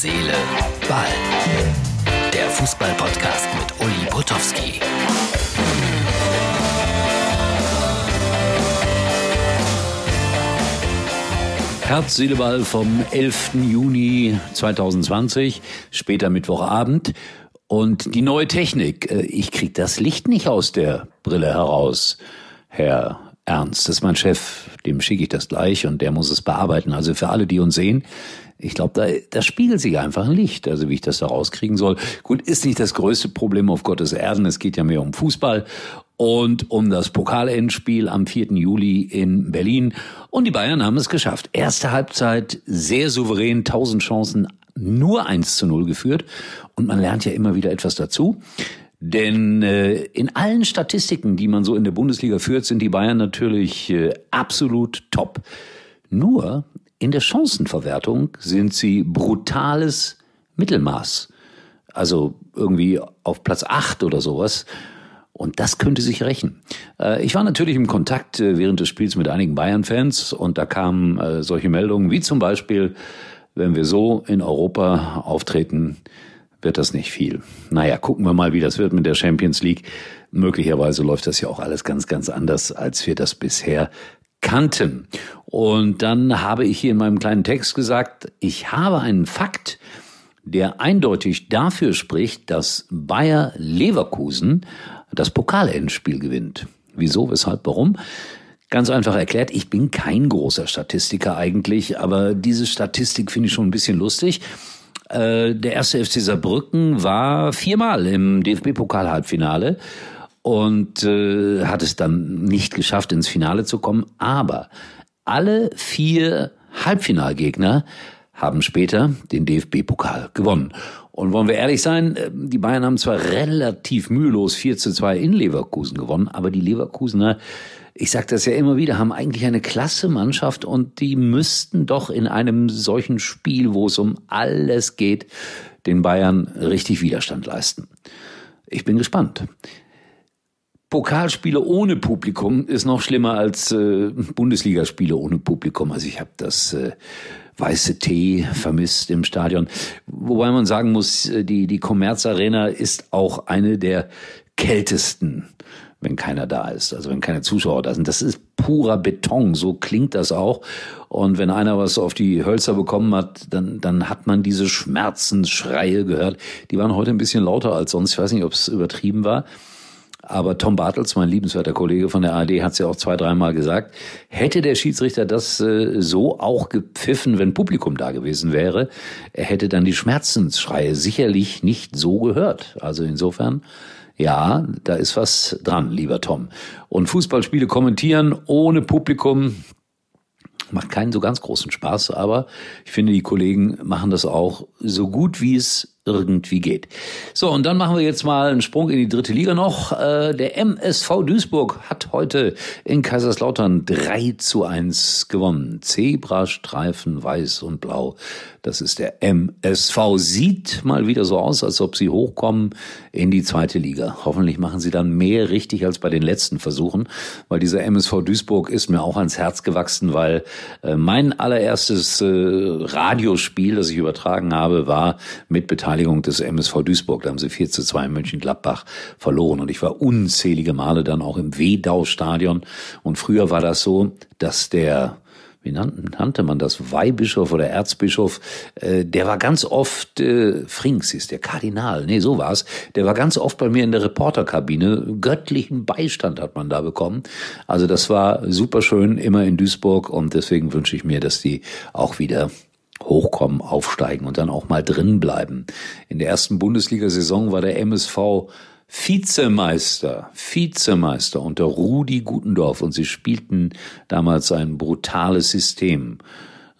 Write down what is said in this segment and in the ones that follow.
Seele, Ball. Der Fußball-Podcast mit Uli Potowski. Herz, Seele, Ball vom 11. Juni 2020, später Mittwochabend. Und die neue Technik. Äh, ich krieg das Licht nicht aus der Brille heraus, Herr Ernst. Das ist mein Chef, dem schicke ich das gleich und der muss es bearbeiten. Also für alle, die uns sehen, ich glaube, da, da spiegelt sich einfach ein Licht, also wie ich das da rauskriegen soll. Gut, ist nicht das größte Problem auf Gottes Erden, es geht ja mehr um Fußball und um das Pokalendspiel am 4. Juli in Berlin. Und die Bayern haben es geschafft. Erste Halbzeit sehr souverän, tausend Chancen, nur 1 zu 0 geführt. Und man lernt ja immer wieder etwas dazu. Denn äh, in allen Statistiken, die man so in der Bundesliga führt, sind die Bayern natürlich äh, absolut top. Nur in der Chancenverwertung sind sie brutales Mittelmaß. Also irgendwie auf Platz acht oder sowas. Und das könnte sich rächen. Äh, ich war natürlich im Kontakt äh, während des Spiels mit einigen Bayern-Fans und da kamen äh, solche Meldungen wie zum Beispiel, wenn wir so in Europa auftreten, wird das nicht viel. Naja, gucken wir mal, wie das wird mit der Champions League. Möglicherweise läuft das ja auch alles ganz, ganz anders, als wir das bisher kannten. Und dann habe ich hier in meinem kleinen Text gesagt, ich habe einen Fakt, der eindeutig dafür spricht, dass Bayer Leverkusen das Pokalendspiel gewinnt. Wieso, weshalb, warum? Ganz einfach erklärt, ich bin kein großer Statistiker eigentlich, aber diese Statistik finde ich schon ein bisschen lustig. Äh, der erste FC Saarbrücken war viermal im DFB-Pokal-Halbfinale und äh, hat es dann nicht geschafft, ins Finale zu kommen. Aber alle vier Halbfinalgegner haben später den DFB-Pokal gewonnen. Und wollen wir ehrlich sein, äh, die Bayern haben zwar relativ mühelos 4 zu 2 in Leverkusen gewonnen, aber die Leverkusener ich sage das ja immer wieder, haben eigentlich eine klasse Mannschaft und die müssten doch in einem solchen Spiel, wo es um alles geht, den Bayern richtig Widerstand leisten. Ich bin gespannt. Pokalspiele ohne Publikum ist noch schlimmer als äh, Bundesligaspiele ohne Publikum. Also ich habe das äh, weiße Tee vermisst im Stadion. Wobei man sagen muss, äh, die, die Commerz Arena ist auch eine der kältesten wenn keiner da ist, also wenn keine Zuschauer da sind. Das ist purer Beton, so klingt das auch. Und wenn einer was auf die Hölzer bekommen hat, dann, dann hat man diese Schmerzensschreie gehört. Die waren heute ein bisschen lauter als sonst. Ich weiß nicht, ob es übertrieben war. Aber Tom Bartels, mein liebenswerter Kollege von der ARD, hat es ja auch zwei, dreimal gesagt, hätte der Schiedsrichter das äh, so auch gepfiffen, wenn Publikum da gewesen wäre, er hätte dann die Schmerzensschreie sicherlich nicht so gehört. Also insofern ja, da ist was dran, lieber Tom. Und Fußballspiele kommentieren ohne Publikum macht keinen so ganz großen Spaß, aber ich finde, die Kollegen machen das auch so gut, wie es irgendwie geht. So, und dann machen wir jetzt mal einen Sprung in die dritte Liga noch. Äh, der MSV Duisburg hat heute in Kaiserslautern 3 zu 1 gewonnen. Zebrastreifen weiß und blau. Das ist der MSV. Sieht mal wieder so aus, als ob sie hochkommen in die zweite Liga. Hoffentlich machen sie dann mehr richtig als bei den letzten Versuchen, weil dieser MSV Duisburg ist mir auch ans Herz gewachsen, weil äh, mein allererstes äh, Radiospiel, das ich übertragen habe, war mit Beteiligung Beteiligung des MSV Duisburg. Da haben sie 4 zu 2 in Mönchengladbach verloren. Und ich war unzählige Male dann auch im Wedau-Stadion. Und früher war das so, dass der wie nannte man das, Weihbischof oder Erzbischof, äh, der war ganz oft, äh, Frings ist der Kardinal, nee, so war's, der war ganz oft bei mir in der Reporterkabine, göttlichen Beistand hat man da bekommen. Also das war super schön, immer in Duisburg und deswegen wünsche ich mir, dass die auch wieder hochkommen, aufsteigen und dann auch mal drin bleiben. In der ersten Bundesliga-Saison war der MSV Vizemeister, Vizemeister unter Rudi Gutendorf und sie spielten damals ein brutales System.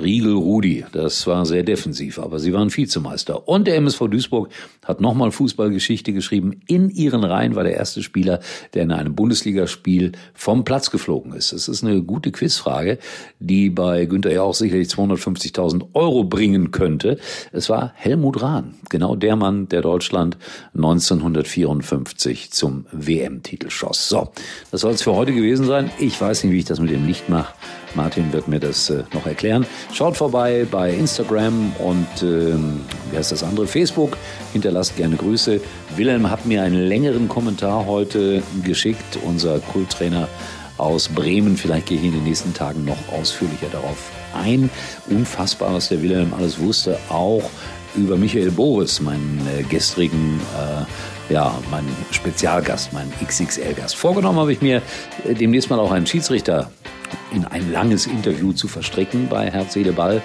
Riegel Rudi, das war sehr defensiv, aber sie waren Vizemeister. Und der MSV Duisburg hat nochmal Fußballgeschichte geschrieben. In ihren Reihen war der erste Spieler, der in einem Bundesligaspiel vom Platz geflogen ist. Das ist eine gute Quizfrage, die bei Günther ja auch sicherlich 250.000 Euro bringen könnte. Es war Helmut Rahn, genau der Mann, der Deutschland 1954 zum WM-Titel schoss. So, das soll es für heute gewesen sein. Ich weiß nicht, wie ich das mit dem Licht mache. Martin wird mir das äh, noch erklären. Schaut vorbei bei Instagram und ähm, wie heißt das andere? Facebook. Hinterlasst gerne Grüße. Wilhelm hat mir einen längeren Kommentar heute geschickt, unser Kulttrainer aus Bremen. Vielleicht gehe ich in den nächsten Tagen noch ausführlicher darauf ein. Unfassbar, was der Wilhelm alles wusste, auch über Michael Boris, meinen äh, gestrigen, äh, ja, meinen Spezialgast, meinen XXL-Gast. Vorgenommen habe ich mir äh, demnächst mal auch einen Schiedsrichter in ein langes Interview zu verstricken bei Herz, Seele, Ball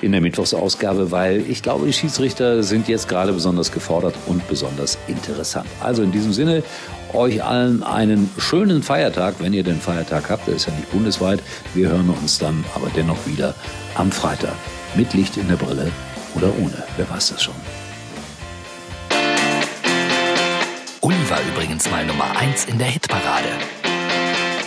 in der Mittwochsausgabe, weil ich glaube, die Schiedsrichter sind jetzt gerade besonders gefordert und besonders interessant. Also in diesem Sinne, euch allen einen schönen Feiertag, wenn ihr den Feiertag habt, der ist ja nicht bundesweit. Wir hören uns dann aber dennoch wieder am Freitag mit Licht in der Brille oder ohne, wer weiß das schon. Uli war übrigens mal Nummer 1 in der Hitparade.